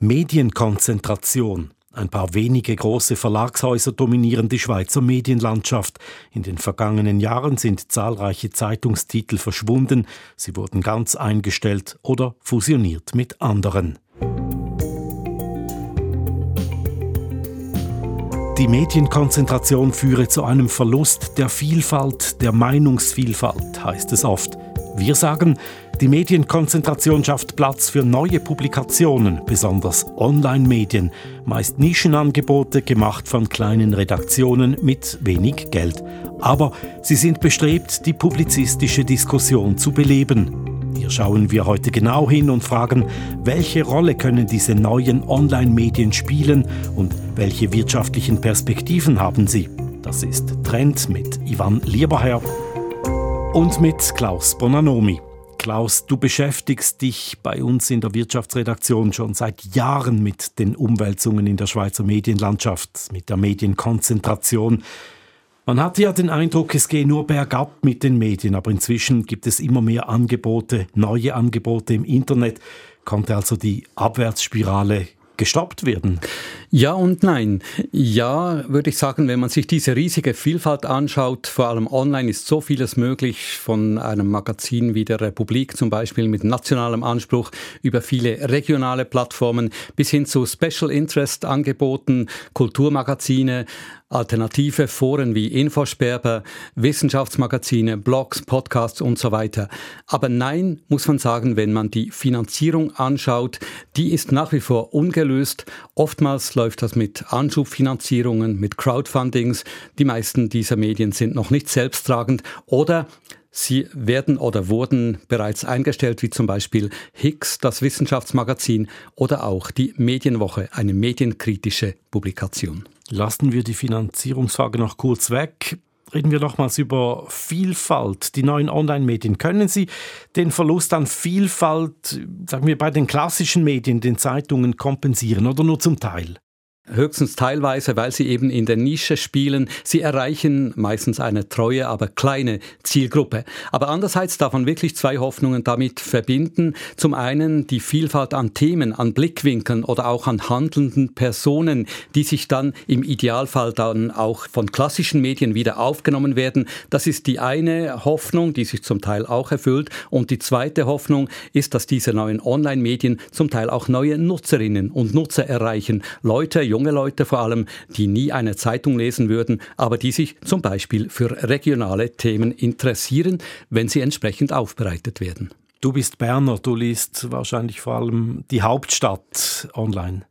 Medienkonzentration. Ein paar wenige große Verlagshäuser dominieren die Schweizer Medienlandschaft. In den vergangenen Jahren sind zahlreiche Zeitungstitel verschwunden, sie wurden ganz eingestellt oder fusioniert mit anderen. Die Medienkonzentration führe zu einem Verlust der Vielfalt, der Meinungsvielfalt, heißt es oft. Wir sagen, die Medienkonzentration schafft Platz für neue Publikationen, besonders Online-Medien, meist Nischenangebote gemacht von kleinen Redaktionen mit wenig Geld. Aber sie sind bestrebt, die publizistische Diskussion zu beleben. Hier schauen wir heute genau hin und fragen, welche Rolle können diese neuen Online-Medien spielen und welche wirtschaftlichen Perspektiven haben sie. Das ist Trend mit Ivan Lieberherr und mit Klaus Bonanomi. Klaus, du beschäftigst dich bei uns in der Wirtschaftsredaktion schon seit Jahren mit den Umwälzungen in der Schweizer Medienlandschaft, mit der Medienkonzentration. Man hatte ja den Eindruck, es gehe nur bergab mit den Medien, aber inzwischen gibt es immer mehr Angebote, neue Angebote im Internet. Konnte also die Abwärtsspirale gestoppt werden? Ja und nein. Ja, würde ich sagen, wenn man sich diese riesige Vielfalt anschaut, vor allem online ist so vieles möglich, von einem Magazin wie der Republik zum Beispiel mit nationalem Anspruch über viele regionale Plattformen bis hin zu Special Interest Angeboten, Kulturmagazine, alternative Foren wie Infosperber, Wissenschaftsmagazine, Blogs, Podcasts und so weiter. Aber nein, muss man sagen, wenn man die Finanzierung anschaut, die ist nach wie vor ungelöst. Oftmals läuft das mit Anschubfinanzierungen, mit Crowdfundings. Die meisten dieser Medien sind noch nicht selbsttragend oder Sie werden oder wurden bereits eingestellt, wie zum Beispiel Higgs, das Wissenschaftsmagazin, oder auch die Medienwoche, eine medienkritische Publikation. Lassen wir die Finanzierungsfrage noch kurz weg. Reden wir nochmals über Vielfalt. Die neuen Online-Medien. Können Sie den Verlust an Vielfalt, sagen wir, bei den klassischen Medien, den Zeitungen kompensieren oder nur zum Teil? Höchstens teilweise, weil sie eben in der Nische spielen. Sie erreichen meistens eine treue, aber kleine Zielgruppe. Aber andererseits darf man wirklich zwei Hoffnungen damit verbinden. Zum einen die Vielfalt an Themen, an Blickwinkeln oder auch an handelnden Personen, die sich dann im Idealfall dann auch von klassischen Medien wieder aufgenommen werden. Das ist die eine Hoffnung, die sich zum Teil auch erfüllt. Und die zweite Hoffnung ist, dass diese neuen Online-Medien zum Teil auch neue Nutzerinnen und Nutzer erreichen. Leute, junge Leute vor allem, die nie eine Zeitung lesen würden, aber die sich zum Beispiel für regionale Themen interessieren, wenn sie entsprechend aufbereitet werden. Du bist Berner, du liest wahrscheinlich vor allem die Hauptstadt online.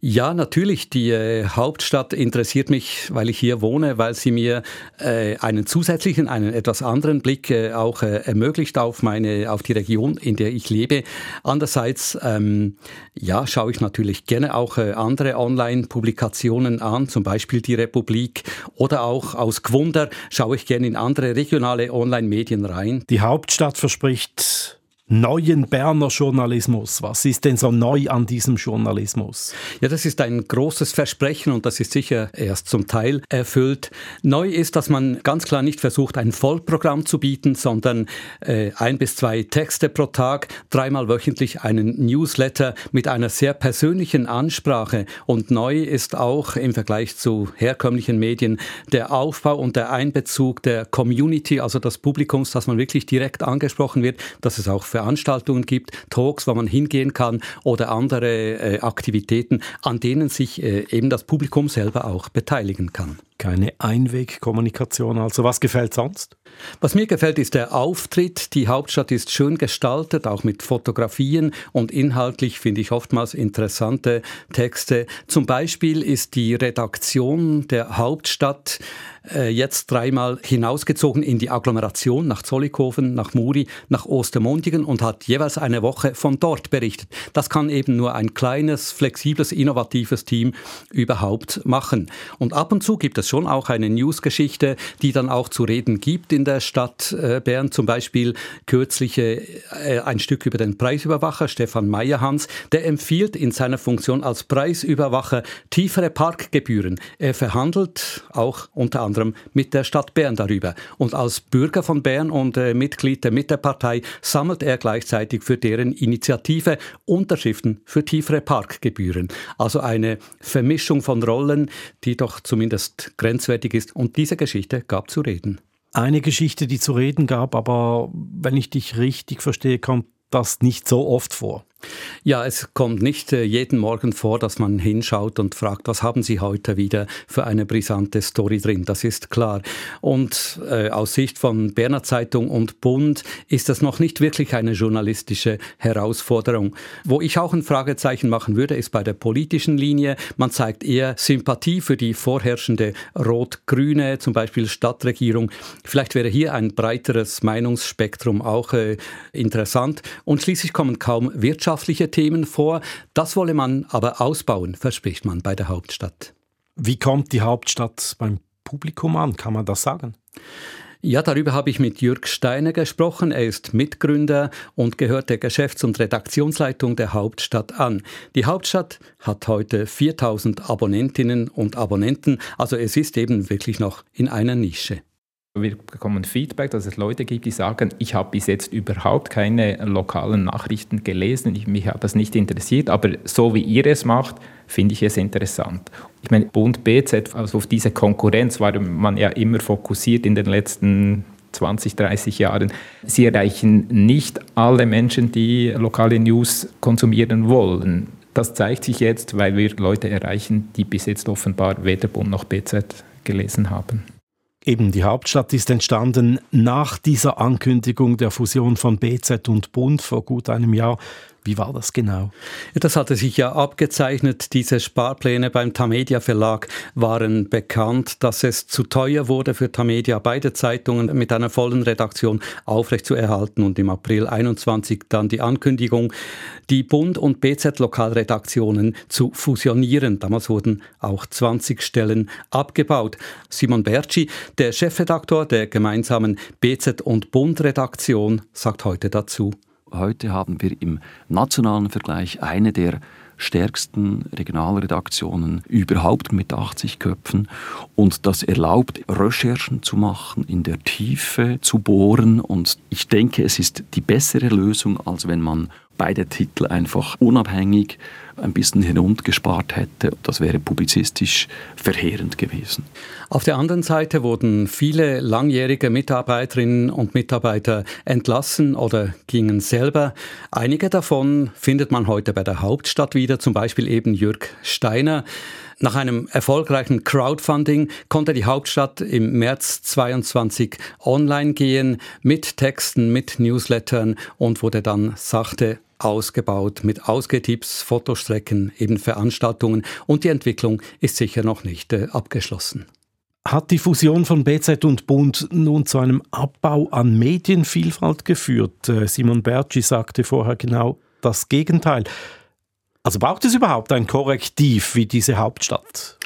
Ja, natürlich. Die äh, Hauptstadt interessiert mich, weil ich hier wohne, weil sie mir äh, einen zusätzlichen, einen etwas anderen Blick äh, auch äh, ermöglicht auf meine, auf die Region, in der ich lebe. Andererseits, ähm, ja, schaue ich natürlich gerne auch äh, andere Online-Publikationen an, zum Beispiel die Republik oder auch aus Gwunder schaue ich gerne in andere regionale Online-Medien rein. Die Hauptstadt verspricht neuen Berner Journalismus. Was ist denn so neu an diesem Journalismus? Ja, das ist ein großes Versprechen und das ist sicher erst zum Teil erfüllt. Neu ist, dass man ganz klar nicht versucht, ein Vollprogramm zu bieten, sondern äh, ein bis zwei Texte pro Tag, dreimal wöchentlich einen Newsletter mit einer sehr persönlichen Ansprache. Und neu ist auch im Vergleich zu herkömmlichen Medien der Aufbau und der Einbezug der Community, also des Publikums, dass man wirklich direkt angesprochen wird, dass es auch Veranstaltungen gibt, Talks, wo man hingehen kann oder andere äh, Aktivitäten, an denen sich äh, eben das Publikum selber auch beteiligen kann. Keine Einwegkommunikation, also was gefällt sonst? Was mir gefällt, ist der Auftritt. Die Hauptstadt ist schön gestaltet, auch mit Fotografien und inhaltlich finde ich oftmals interessante Texte. Zum Beispiel ist die Redaktion der Hauptstadt äh, jetzt dreimal hinausgezogen in die Agglomeration nach Zollikofen, nach Muri, nach Ostermundigen und hat jeweils eine Woche von dort berichtet. Das kann eben nur ein kleines, flexibles, innovatives Team überhaupt machen. Und ab und zu gibt es schon auch eine Newsgeschichte, die dann auch zu reden gibt in der Stadt äh, Bern. Zum Beispiel kürzlich äh, ein Stück über den Preisüberwacher Stefan Meyerhans. Der empfiehlt in seiner Funktion als Preisüberwacher tiefere Parkgebühren. Er verhandelt auch unter anderem mit der Stadt Bern darüber. Und als Bürger von Bern und äh, Mitglied der Mittepartei sammelt er gleichzeitig für deren Initiative Unterschriften für tiefere Parkgebühren. Also eine Vermischung von Rollen, die doch zumindest grenzwertig ist. Und diese Geschichte gab zu reden. Eine Geschichte, die zu reden gab, aber wenn ich dich richtig verstehe, kommt das nicht so oft vor. Ja, es kommt nicht äh, jeden Morgen vor, dass man hinschaut und fragt, was haben Sie heute wieder für eine brisante Story drin? Das ist klar. Und äh, aus Sicht von Berner Zeitung und Bund ist das noch nicht wirklich eine journalistische Herausforderung. Wo ich auch ein Fragezeichen machen würde, ist bei der politischen Linie. Man zeigt eher Sympathie für die vorherrschende rot-grüne, zum Beispiel Stadtregierung. Vielleicht wäre hier ein breiteres Meinungsspektrum auch äh, interessant. Und schließlich kommen kaum Wirtschafts wirtschaftliche Themen vor. Das wolle man aber ausbauen, verspricht man bei der Hauptstadt. Wie kommt die Hauptstadt beim Publikum an? Kann man das sagen? Ja, darüber habe ich mit Jürg Steiner gesprochen. Er ist Mitgründer und gehört der Geschäfts- und Redaktionsleitung der Hauptstadt an. Die Hauptstadt hat heute 4000 Abonnentinnen und Abonnenten, also es ist eben wirklich noch in einer Nische. Wir bekommen Feedback, dass es Leute gibt, die sagen, ich habe bis jetzt überhaupt keine lokalen Nachrichten gelesen, ich, mich hat das nicht interessiert, aber so wie ihr es macht, finde ich es interessant. Ich meine, Bund BZ, also auf diese Konkurrenz war man ja immer fokussiert in den letzten 20, 30 Jahren. Sie erreichen nicht alle Menschen, die lokale News konsumieren wollen. Das zeigt sich jetzt, weil wir Leute erreichen, die bis jetzt offenbar weder Bund noch BZ gelesen haben. Eben die Hauptstadt ist entstanden nach dieser Ankündigung der Fusion von BZ und Bund vor gut einem Jahr. Wie war das genau? Das hatte sich ja abgezeichnet. Diese Sparpläne beim Tamedia Verlag waren bekannt, dass es zu teuer wurde für Tamedia, beide Zeitungen mit einer vollen Redaktion aufrechtzuerhalten. Und im April 21 dann die Ankündigung, die Bund- und BZ-Lokalredaktionen zu fusionieren. Damals wurden auch 20 Stellen abgebaut. Simon Berci, der Chefredaktor der gemeinsamen BZ- und Bund-Redaktion, sagt heute dazu. Heute haben wir im nationalen Vergleich eine der stärksten Regionalredaktionen überhaupt mit 80 Köpfen. Und das erlaubt, Recherchen zu machen, in der Tiefe zu bohren. Und ich denke, es ist die bessere Lösung, als wenn man beide Titel einfach unabhängig ein bisschen heruntergespart hätte. Das wäre publizistisch verheerend gewesen. Auf der anderen Seite wurden viele langjährige Mitarbeiterinnen und Mitarbeiter entlassen oder gingen selber. Einige davon findet man heute bei der Hauptstadt wieder, zum Beispiel eben Jürg Steiner. Nach einem erfolgreichen Crowdfunding konnte die Hauptstadt im März 22 online gehen mit Texten, mit Newslettern und wurde dann sachte ausgebaut mit Ausgetipps, Fotostrecken, eben Veranstaltungen und die Entwicklung ist sicher noch nicht äh, abgeschlossen. Hat die Fusion von BZ und Bund nun zu einem Abbau an Medienvielfalt geführt? Äh, Simon Berci sagte vorher genau das Gegenteil. Also braucht es überhaupt ein Korrektiv wie diese Hauptstadt?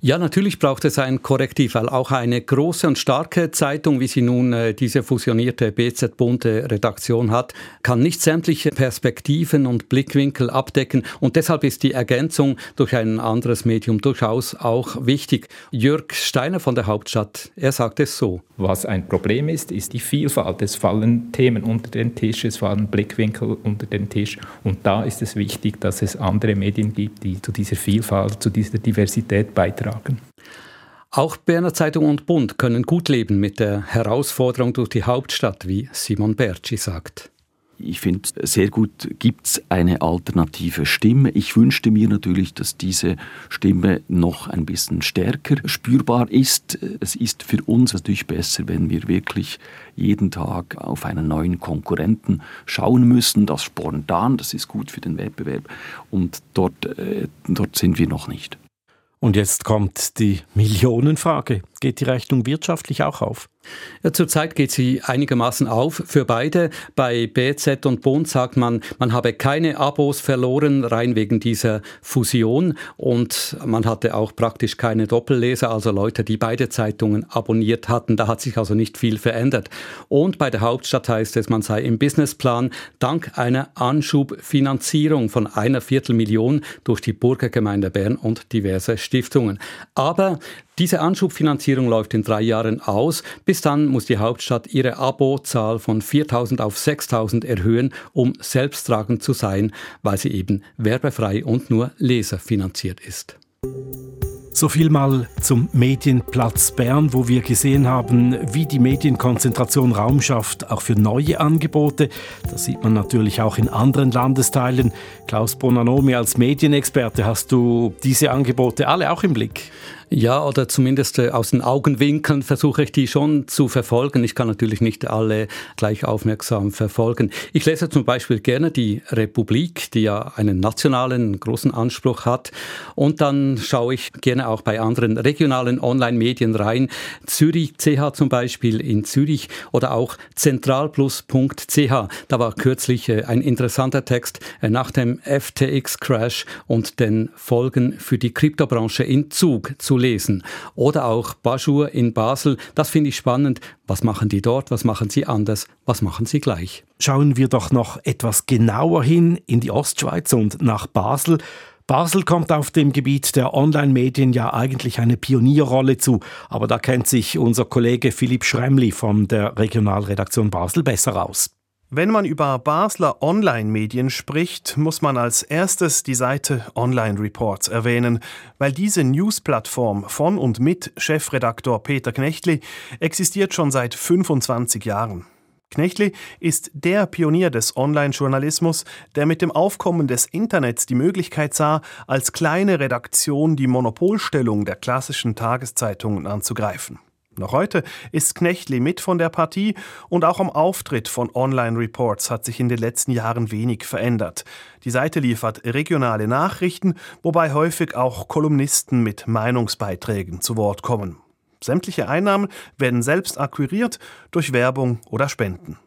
Ja, natürlich braucht es ein Korrektiv, weil auch eine große und starke Zeitung, wie sie nun äh, diese fusionierte BZ-bunte Redaktion hat, kann nicht sämtliche Perspektiven und Blickwinkel abdecken und deshalb ist die Ergänzung durch ein anderes Medium durchaus auch wichtig. Jörg Steiner von der Hauptstadt, er sagt es so. Was ein Problem ist, ist die Vielfalt. Es fallen Themen unter den Tisch, es fallen Blickwinkel unter den Tisch und da ist es wichtig, dass es andere Medien gibt, die zu dieser Vielfalt, zu dieser Diversität beitragen. Auch Berner Zeitung und Bund können gut leben mit der Herausforderung durch die Hauptstadt, wie Simon Berci sagt. Ich finde sehr gut, gibt es eine alternative Stimme. Ich wünschte mir natürlich, dass diese Stimme noch ein bisschen stärker spürbar ist. Es ist für uns natürlich besser, wenn wir wirklich jeden Tag auf einen neuen Konkurrenten schauen müssen. Das spontan, das ist gut für den Wettbewerb. Und dort, äh, dort sind wir noch nicht. Und jetzt kommt die Millionenfrage. Geht die Rechnung wirtschaftlich auch auf? Zurzeit geht sie einigermaßen auf für beide. Bei BZ und Bund sagt man, man habe keine Abos verloren, rein wegen dieser Fusion. Und man hatte auch praktisch keine Doppelleser, also Leute, die beide Zeitungen abonniert hatten. Da hat sich also nicht viel verändert. Und bei der Hauptstadt heißt es, man sei im Businessplan dank einer Anschubfinanzierung von einer Viertelmillion durch die Burgergemeinde Bern und diverse Stiftungen. Aber diese Anschubfinanzierung läuft in drei Jahren aus. Bis dann muss die Hauptstadt ihre Abozahl von 4.000 auf 6.000 erhöhen, um selbsttragend zu sein, weil sie eben werbefrei und nur leserfinanziert ist. So viel mal zum Medienplatz Bern, wo wir gesehen haben, wie die Medienkonzentration Raum schafft, auch für neue Angebote. Das sieht man natürlich auch in anderen Landesteilen. Klaus Bonanomi als Medienexperte, hast du diese Angebote alle auch im Blick? Ja, oder zumindest äh, aus den Augenwinkeln versuche ich die schon zu verfolgen. Ich kann natürlich nicht alle gleich aufmerksam verfolgen. Ich lese zum Beispiel gerne die Republik, die ja einen nationalen großen Anspruch hat. Und dann schaue ich gerne auch bei anderen regionalen Online-Medien rein. Zürich CH zum Beispiel in Zürich oder auch zentralplus.ch. Da war kürzlich äh, ein interessanter Text äh, nach dem FTX-Crash und den Folgen für die Kryptobranche in Zug zu lesen. Oder auch Bajur in Basel, das finde ich spannend. Was machen die dort? Was machen sie anders? Was machen sie gleich? Schauen wir doch noch etwas genauer hin in die Ostschweiz und nach Basel. Basel kommt auf dem Gebiet der Online-Medien ja eigentlich eine Pionierrolle zu, aber da kennt sich unser Kollege Philipp Schremli von der Regionalredaktion Basel besser aus. Wenn man über Basler Online-Medien spricht, muss man als erstes die Seite Online Reports erwähnen, weil diese News-Plattform von und mit Chefredaktor Peter Knechtli existiert schon seit 25 Jahren. Knechtli ist der Pionier des Online-Journalismus, der mit dem Aufkommen des Internets die Möglichkeit sah, als kleine Redaktion die Monopolstellung der klassischen Tageszeitungen anzugreifen. Noch heute ist Knechtli mit von der Partie und auch am Auftritt von Online Reports hat sich in den letzten Jahren wenig verändert. Die Seite liefert regionale Nachrichten, wobei häufig auch Kolumnisten mit Meinungsbeiträgen zu Wort kommen. Sämtliche Einnahmen werden selbst akquiriert durch Werbung oder Spenden.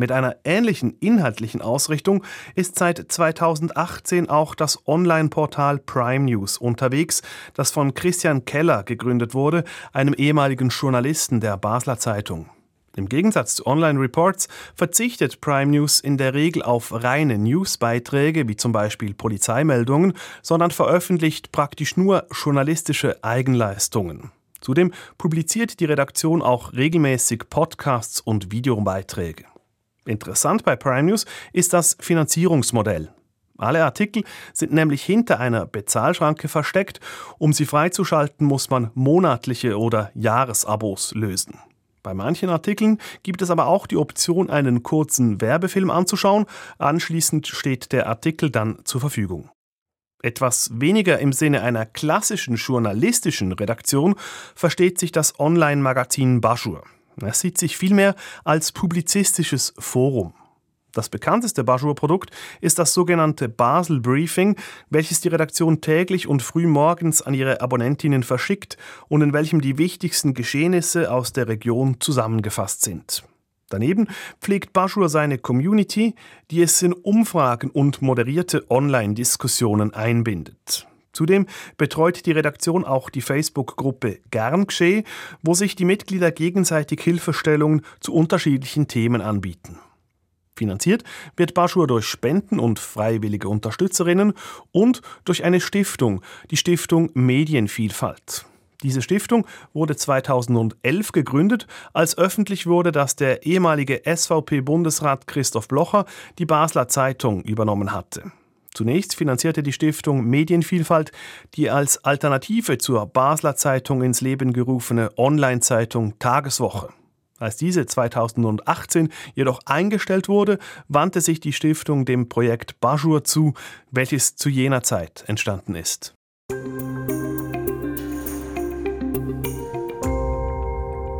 Mit einer ähnlichen inhaltlichen Ausrichtung ist seit 2018 auch das Online-Portal Prime News unterwegs, das von Christian Keller gegründet wurde, einem ehemaligen Journalisten der Basler Zeitung. Im Gegensatz zu Online-Reports verzichtet Prime News in der Regel auf reine Newsbeiträge, wie zum Beispiel Polizeimeldungen, sondern veröffentlicht praktisch nur journalistische Eigenleistungen. Zudem publiziert die Redaktion auch regelmäßig Podcasts und Videobeiträge. Interessant bei Prime News ist das Finanzierungsmodell. Alle Artikel sind nämlich hinter einer Bezahlschranke versteckt. Um sie freizuschalten, muss man monatliche oder Jahresabos lösen. Bei manchen Artikeln gibt es aber auch die Option, einen kurzen Werbefilm anzuschauen. Anschließend steht der Artikel dann zur Verfügung. Etwas weniger im Sinne einer klassischen journalistischen Redaktion versteht sich das Online-Magazin Bajur. Es sieht sich vielmehr als publizistisches Forum. Das bekannteste Bajur-Produkt ist das sogenannte Basel Briefing, welches die Redaktion täglich und früh morgens an ihre Abonnentinnen verschickt und in welchem die wichtigsten Geschehnisse aus der Region zusammengefasst sind. Daneben pflegt Bajur seine Community, die es in Umfragen und moderierte Online-Diskussionen einbindet. Zudem betreut die Redaktion auch die Facebook-Gruppe Gern Gsche, wo sich die Mitglieder gegenseitig Hilfestellungen zu unterschiedlichen Themen anbieten. Finanziert wird Baschur durch Spenden und freiwillige Unterstützerinnen und durch eine Stiftung, die Stiftung Medienvielfalt. Diese Stiftung wurde 2011 gegründet, als öffentlich wurde, dass der ehemalige SVP-Bundesrat Christoph Blocher die Basler Zeitung übernommen hatte. Zunächst finanzierte die Stiftung Medienvielfalt die als Alternative zur Basler Zeitung ins Leben gerufene Online-Zeitung Tageswoche. Als diese 2018 jedoch eingestellt wurde, wandte sich die Stiftung dem Projekt Bajur zu, welches zu jener Zeit entstanden ist.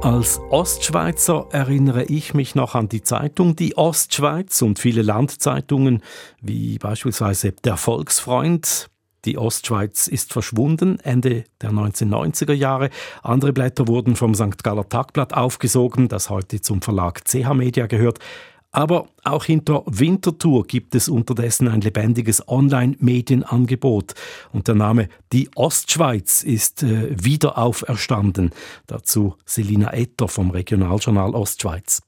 Als Ostschweizer erinnere ich mich noch an die Zeitung Die Ostschweiz und viele Landzeitungen, wie beispielsweise Der Volksfreund. Die Ostschweiz ist verschwunden Ende der 1990er Jahre. Andere Blätter wurden vom St. Galler Tagblatt aufgesogen, das heute zum Verlag CH Media gehört. Aber auch hinter Winterthur gibt es unterdessen ein lebendiges Online-Medienangebot. Und der Name Die Ostschweiz ist äh, wieder auferstanden. Dazu Selina Etter vom Regionaljournal Ostschweiz.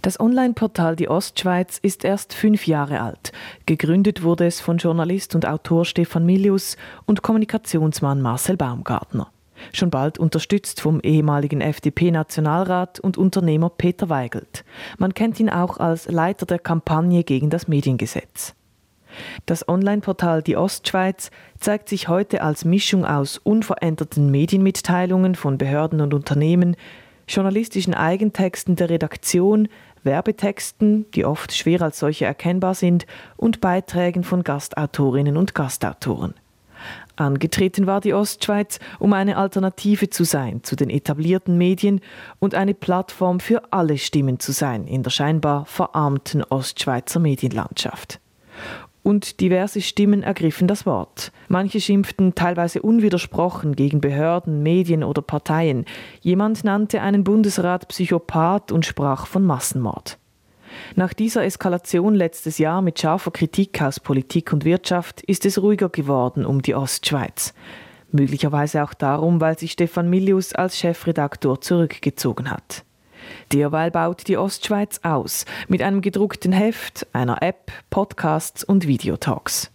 Das Online-Portal Die Ostschweiz ist erst fünf Jahre alt. Gegründet wurde es von Journalist und Autor Stefan Milius und Kommunikationsmann Marcel Baumgartner. Schon bald unterstützt vom ehemaligen FDP-Nationalrat und Unternehmer Peter Weigelt. Man kennt ihn auch als Leiter der Kampagne gegen das Mediengesetz. Das Online-Portal Die Ostschweiz zeigt sich heute als Mischung aus unveränderten Medienmitteilungen von Behörden und Unternehmen, journalistischen Eigentexten der Redaktion, Werbetexten, die oft schwer als solche erkennbar sind, und Beiträgen von Gastautorinnen und Gastautoren. Angetreten war die Ostschweiz, um eine Alternative zu sein zu den etablierten Medien und eine Plattform für alle Stimmen zu sein in der scheinbar verarmten Ostschweizer Medienlandschaft. Und diverse Stimmen ergriffen das Wort. Manche schimpften teilweise unwidersprochen gegen Behörden, Medien oder Parteien. Jemand nannte einen Bundesrat Psychopath und sprach von Massenmord. Nach dieser Eskalation letztes Jahr mit scharfer Kritik aus Politik und Wirtschaft ist es ruhiger geworden um die Ostschweiz. Möglicherweise auch darum, weil sich Stefan Milius als Chefredaktor zurückgezogen hat. Derweil baut die Ostschweiz aus mit einem gedruckten Heft, einer App, Podcasts und Videotalks.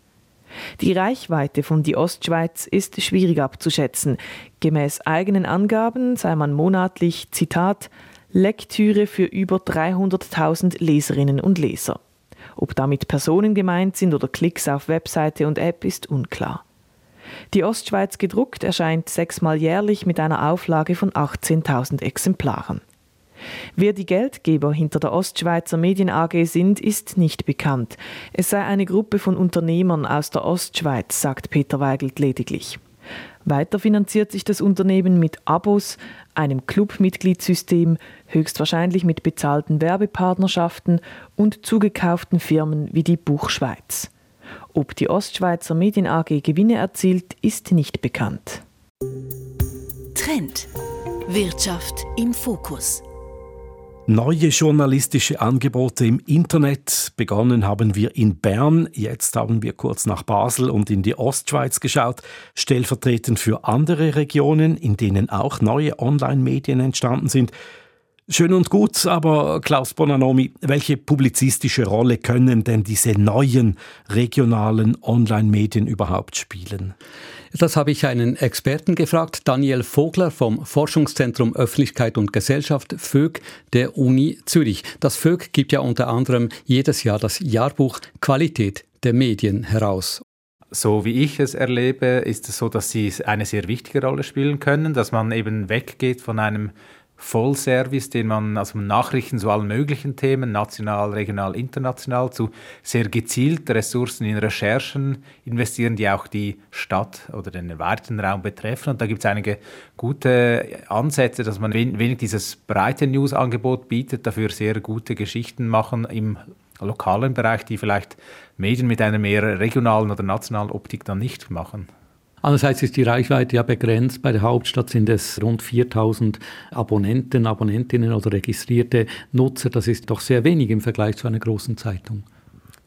Die Reichweite von Die Ostschweiz ist schwierig abzuschätzen. Gemäß eigenen Angaben sei man monatlich, Zitat, Lektüre für über 300.000 Leserinnen und Leser. Ob damit Personen gemeint sind oder Klicks auf Webseite und App ist unklar. Die Ostschweiz gedruckt erscheint sechsmal jährlich mit einer Auflage von 18.000 Exemplaren. Wer die Geldgeber hinter der Ostschweizer Medien AG sind, ist nicht bekannt. Es sei eine Gruppe von Unternehmern aus der Ostschweiz, sagt Peter Weigelt lediglich. Weiter finanziert sich das Unternehmen mit Abos, einem Clubmitgliedssystem, höchstwahrscheinlich mit bezahlten Werbepartnerschaften und zugekauften Firmen wie die Buchschweiz. Ob die Ostschweizer Medien AG Gewinne erzielt, ist nicht bekannt. Trend Wirtschaft im Fokus. Neue journalistische Angebote im Internet. Begonnen haben wir in Bern, jetzt haben wir kurz nach Basel und in die Ostschweiz geschaut, stellvertretend für andere Regionen, in denen auch neue Online-Medien entstanden sind. Schön und gut, aber Klaus Bonanomi, welche publizistische Rolle können denn diese neuen regionalen Online-Medien überhaupt spielen? Das habe ich einen Experten gefragt, Daniel Vogler vom Forschungszentrum Öffentlichkeit und Gesellschaft FÖG der Uni Zürich. Das FÖG gibt ja unter anderem jedes Jahr das Jahrbuch Qualität der Medien heraus. So wie ich es erlebe, ist es so, dass sie eine sehr wichtige Rolle spielen können, dass man eben weggeht von einem Vollservice, den man, also Nachrichten zu allen möglichen Themen, national, regional, international, zu sehr gezielt Ressourcen in Recherchen investieren, die auch die Stadt oder den erweiterten Raum betreffen. Und da gibt es einige gute Ansätze, dass man wenig dieses breite News-Angebot bietet, dafür sehr gute Geschichten machen im lokalen Bereich, die vielleicht Medien mit einer mehr regionalen oder nationalen Optik dann nicht machen. Andererseits ist die Reichweite ja begrenzt. Bei der Hauptstadt sind es rund 4000 Abonnenten, Abonnentinnen oder registrierte Nutzer. Das ist doch sehr wenig im Vergleich zu einer großen Zeitung.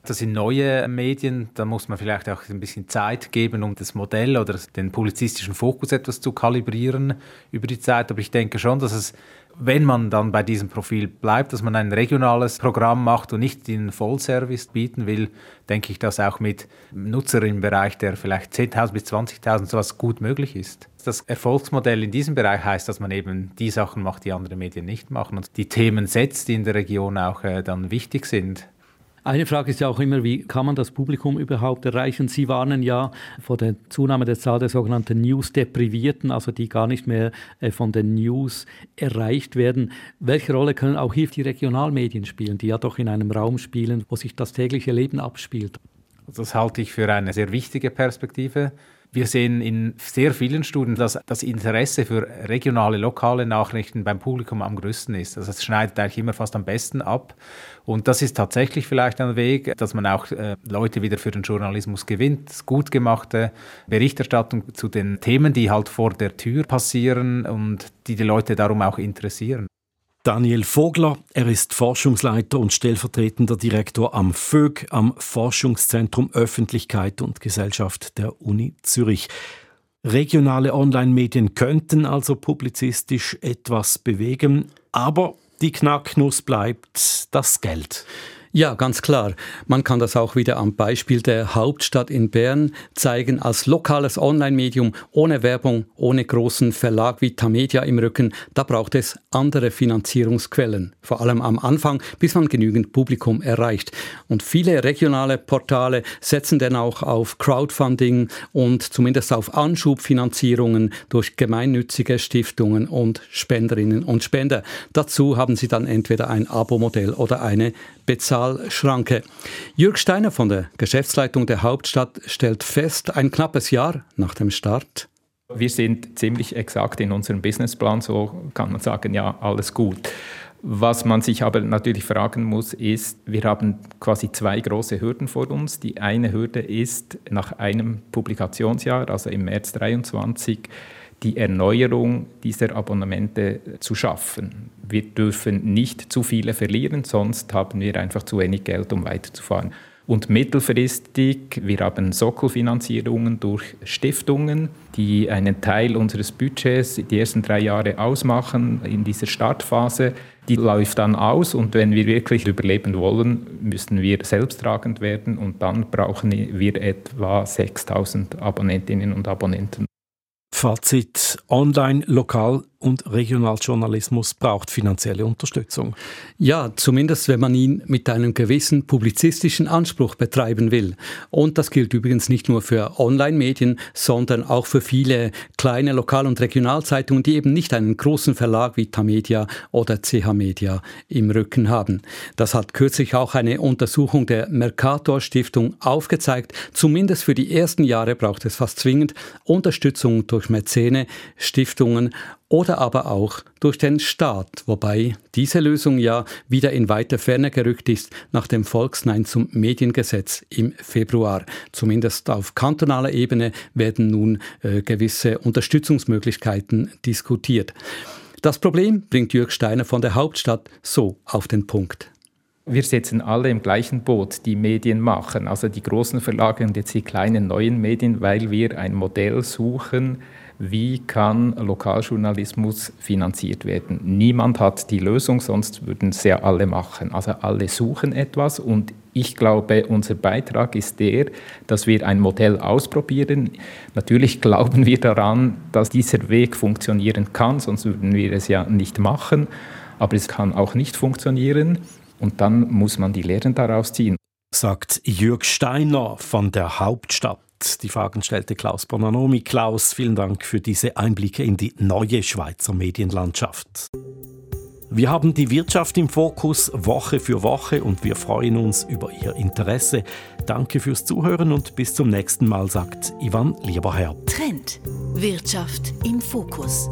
Das sind neue Medien, da muss man vielleicht auch ein bisschen Zeit geben, um das Modell oder den publizistischen Fokus etwas zu kalibrieren über die Zeit. Aber ich denke schon, dass es wenn man dann bei diesem Profil bleibt, dass man ein regionales Programm macht und nicht den Vollservice bieten will, denke ich, dass auch mit Nutzern im Bereich, der vielleicht 10.000 bis 20.000 sowas gut möglich ist. Das Erfolgsmodell in diesem Bereich heißt, dass man eben die Sachen macht, die andere Medien nicht machen und die Themen setzt, die in der Region auch äh, dann wichtig sind. Eine Frage ist ja auch immer, wie kann man das Publikum überhaupt erreichen? Sie warnen ja vor der Zunahme der Zahl der sogenannten News-Deprivierten, also die gar nicht mehr äh, von den News erreicht werden. Welche Rolle können auch hier die Regionalmedien spielen, die ja doch in einem Raum spielen, wo sich das tägliche Leben abspielt? Das halte ich für eine sehr wichtige Perspektive. Wir sehen in sehr vielen Studien, dass das Interesse für regionale, lokale Nachrichten beim Publikum am größten ist. Also es schneidet eigentlich immer fast am besten ab. Und das ist tatsächlich vielleicht ein Weg, dass man auch äh, Leute wieder für den Journalismus gewinnt. Gut gemachte Berichterstattung zu den Themen, die halt vor der Tür passieren und die die Leute darum auch interessieren. Daniel Vogler, er ist Forschungsleiter und stellvertretender Direktor am FÖG, am Forschungszentrum Öffentlichkeit und Gesellschaft der Uni Zürich. Regionale Online-Medien könnten also publizistisch etwas bewegen, aber die Knacknuss bleibt das Geld. Ja, ganz klar. Man kann das auch wieder am Beispiel der Hauptstadt in Bern zeigen. Als lokales Online-Medium ohne Werbung, ohne großen Verlag wie Tamedia im Rücken, da braucht es andere Finanzierungsquellen. Vor allem am Anfang, bis man genügend Publikum erreicht. Und viele regionale Portale setzen dann auch auf Crowdfunding und zumindest auf Anschubfinanzierungen durch gemeinnützige Stiftungen und Spenderinnen und Spender. Dazu haben sie dann entweder ein Abo-Modell oder eine Bezahlschranke. Jürg Steiner von der Geschäftsleitung der Hauptstadt stellt fest, ein knappes Jahr nach dem Start. Wir sind ziemlich exakt in unserem Businessplan, so kann man sagen, ja, alles gut. Was man sich aber natürlich fragen muss, ist, wir haben quasi zwei große Hürden vor uns. Die eine Hürde ist nach einem Publikationsjahr, also im März 2023, die Erneuerung dieser Abonnemente zu schaffen. Wir dürfen nicht zu viele verlieren, sonst haben wir einfach zu wenig Geld, um weiterzufahren. Und mittelfristig, wir haben Sockelfinanzierungen durch Stiftungen, die einen Teil unseres Budgets die ersten drei Jahre ausmachen in dieser Startphase. Die läuft dann aus und wenn wir wirklich überleben wollen, müssen wir selbsttragend werden und dann brauchen wir etwa 6000 Abonnentinnen und Abonnenten. Fazit: Online, Lokal und Regionaljournalismus braucht finanzielle Unterstützung. Ja, zumindest wenn man ihn mit einem gewissen publizistischen Anspruch betreiben will. Und das gilt übrigens nicht nur für Online-Medien, sondern auch für viele kleine Lokal- und Regionalzeitungen, die eben nicht einen großen Verlag wie Tamedia oder CH Media im Rücken haben. Das hat kürzlich auch eine Untersuchung der Mercator Stiftung aufgezeigt. Zumindest für die ersten Jahre braucht es fast zwingend Unterstützung durch Mäzene, Stiftungen oder aber auch durch den Staat, wobei diese Lösung ja wieder in weiter Ferne gerückt ist nach dem Volksnein zum Mediengesetz im Februar. Zumindest auf kantonaler Ebene werden nun äh, gewisse Unterstützungsmöglichkeiten diskutiert. Das Problem bringt Jörg Steiner von der Hauptstadt so auf den Punkt. Wir sitzen alle im gleichen Boot, die Medien machen, also die großen Verlage und jetzt die kleinen neuen Medien, weil wir ein Modell suchen, wie kann Lokaljournalismus finanziert werden. Niemand hat die Lösung, sonst würden es ja alle machen. Also alle suchen etwas und ich glaube, unser Beitrag ist der, dass wir ein Modell ausprobieren. Natürlich glauben wir daran, dass dieser Weg funktionieren kann, sonst würden wir es ja nicht machen. Aber es kann auch nicht funktionieren und dann muss man die Lehren daraus ziehen. Sagt Jürg Steiner von der Hauptstadt. Die Fragen stellte Klaus Bonanomi. Klaus, vielen Dank für diese Einblicke in die neue Schweizer Medienlandschaft. Wir haben die Wirtschaft im Fokus Woche für Woche und wir freuen uns über Ihr Interesse. Danke fürs Zuhören und bis zum nächsten Mal, sagt Ivan Lieberherr. Trend. Wirtschaft im Fokus.